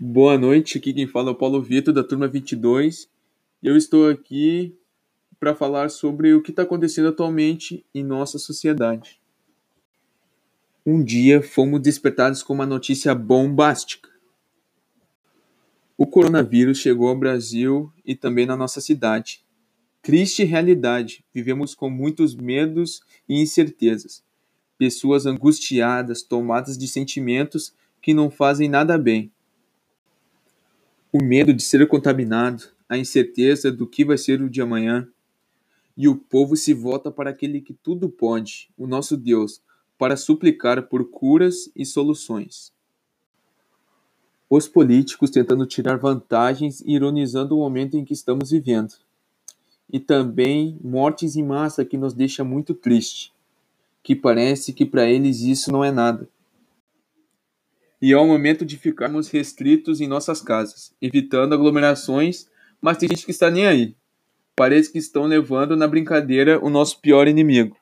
Boa noite, aqui quem fala é o Paulo Vitor, da turma 22. Eu estou aqui para falar sobre o que está acontecendo atualmente em nossa sociedade. Um dia fomos despertados com uma notícia bombástica. O coronavírus chegou ao Brasil e também na nossa cidade. Triste realidade, vivemos com muitos medos e incertezas. Pessoas angustiadas, tomadas de sentimentos que não fazem nada bem o medo de ser contaminado, a incerteza do que vai ser o de amanhã. E o povo se volta para aquele que tudo pode, o nosso Deus, para suplicar por curas e soluções. Os políticos tentando tirar vantagens e ironizando o momento em que estamos vivendo. E também mortes em massa que nos deixa muito triste, que parece que para eles isso não é nada e é o momento de ficarmos restritos em nossas casas, evitando aglomerações, mas tem gente que está nem aí. Parece que estão levando na brincadeira o nosso pior inimigo.